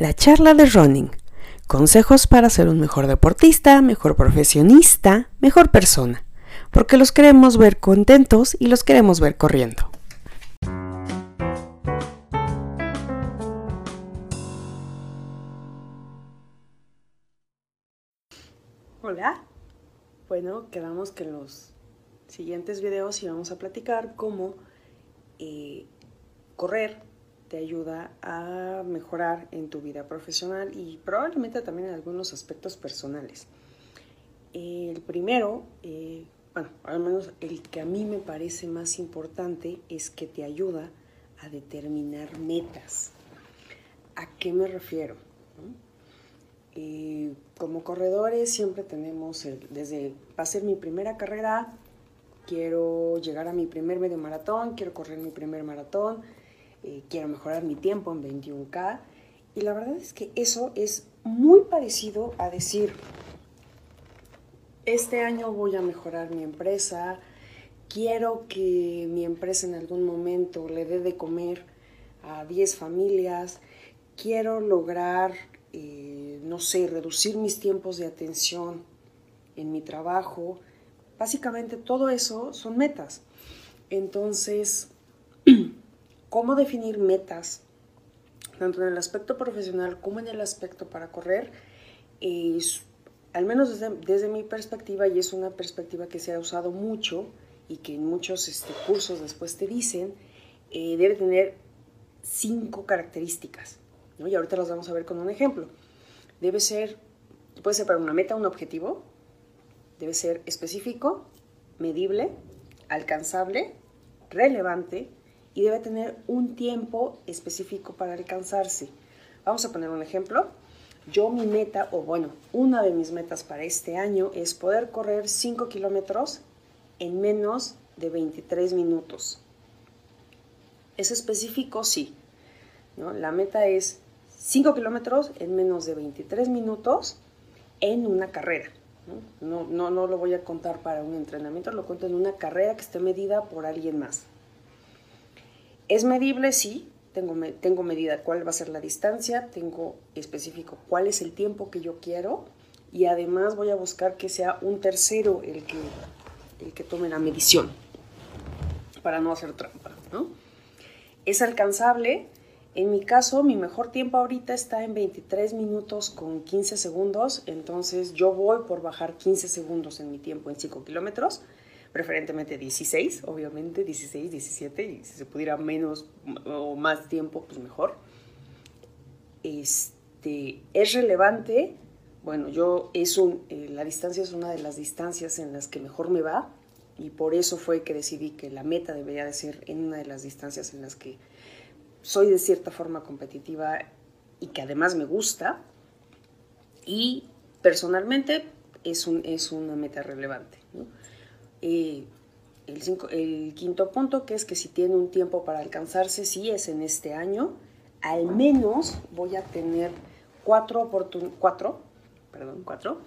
La charla de running. Consejos para ser un mejor deportista, mejor profesionista, mejor persona. Porque los queremos ver contentos y los queremos ver corriendo. Hola. Bueno, quedamos que en los siguientes videos íbamos a platicar cómo eh, correr te ayuda a mejorar en tu vida profesional y probablemente también en algunos aspectos personales. El primero, eh, bueno, al menos el que a mí me parece más importante es que te ayuda a determinar metas. ¿A qué me refiero? Eh, como corredores siempre tenemos, desde va a ser mi primera carrera, quiero llegar a mi primer medio maratón, quiero correr mi primer maratón, eh, quiero mejorar mi tiempo en 21K. Y la verdad es que eso es muy parecido a decir, este año voy a mejorar mi empresa, quiero que mi empresa en algún momento le dé de comer a 10 familias, quiero lograr, eh, no sé, reducir mis tiempos de atención en mi trabajo. Básicamente todo eso son metas. Entonces, cómo definir metas, tanto en el aspecto profesional como en el aspecto para correr, es, al menos desde, mi perspectiva, y es una perspectiva que se ha usado mucho y que en muchos este, cursos después te dicen, eh, debe tener cinco características. Y ahorita las vamos a ver con un ejemplo. Debe ser, puede ser para una meta, un objetivo, debe ser específico, medible, alcanzable, relevante, y debe tener un tiempo específico para alcanzarse. Vamos a poner un ejemplo. Yo mi meta, o bueno, una de mis metas para este año es poder correr 5 kilómetros en menos de 23 minutos. ¿Es específico? Sí. ¿no? La meta es 5 kilómetros en menos de 23 minutos en una carrera. ¿no? No, no lo voy a contar para un entrenamiento, lo cuento en una carrera que esté medida por alguien más. ¿Es medible? Sí. Tengo, tengo medida cuál va a ser la distancia, tengo específico cuál es el tiempo que yo quiero y además voy a buscar que sea un tercero el que, el que tome la medición para no hacer trampa. ¿no? Es alcanzable. En mi caso, mi mejor tiempo ahorita está en 23 minutos con 15 segundos, entonces yo voy por bajar 15 segundos en mi tiempo en 5 kilómetros preferentemente 16, obviamente, 16, 17, y si se pudiera menos o más tiempo, pues mejor. Este, es relevante, bueno, yo es un, eh, la distancia es una de las distancias en las que mejor me va, y por eso fue que decidí que la meta debería de ser en una de las distancias en las que soy de cierta forma competitiva y que además me gusta, y personalmente es, un, es una meta relevante. ¿no? El, quinto punto, que es que si tiene un tiempo para alcanzarse, si es en este año, al menos voy a tener cuatro, cuatro, perdón, cuatro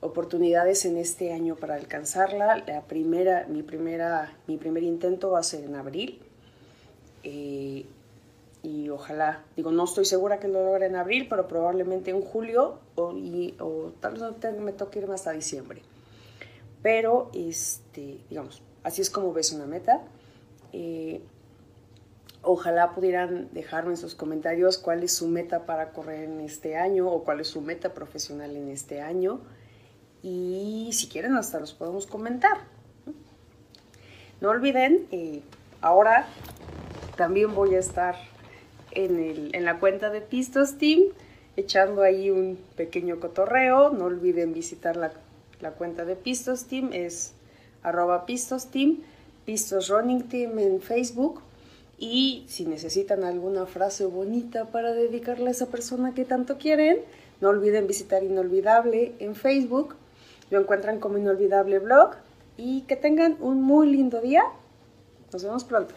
oportunidades en este año para alcanzarla. La primera, mi, primera, mi primer intento va a ser en abril. Eh, y ojalá, digo, no estoy segura que lo logre en abril, pero probablemente en julio o, y, o tal vez me toque irme hasta diciembre. Pero, este, digamos, así es como ves una meta. Eh, ojalá pudieran dejarme en sus comentarios cuál es su meta para correr en este año o cuál es su meta profesional en este año. Y si quieren, hasta los podemos comentar. No olviden, eh, ahora también voy a estar en, el, en la cuenta de Pistos Team echando ahí un pequeño cotorreo. No olviden visitar la la cuenta de Pistos Team es arroba Pistos Team, Pistos Running Team en Facebook. Y si necesitan alguna frase bonita para dedicarle a esa persona que tanto quieren, no olviden visitar Inolvidable en Facebook. Lo encuentran como Inolvidable Blog. Y que tengan un muy lindo día. Nos vemos pronto.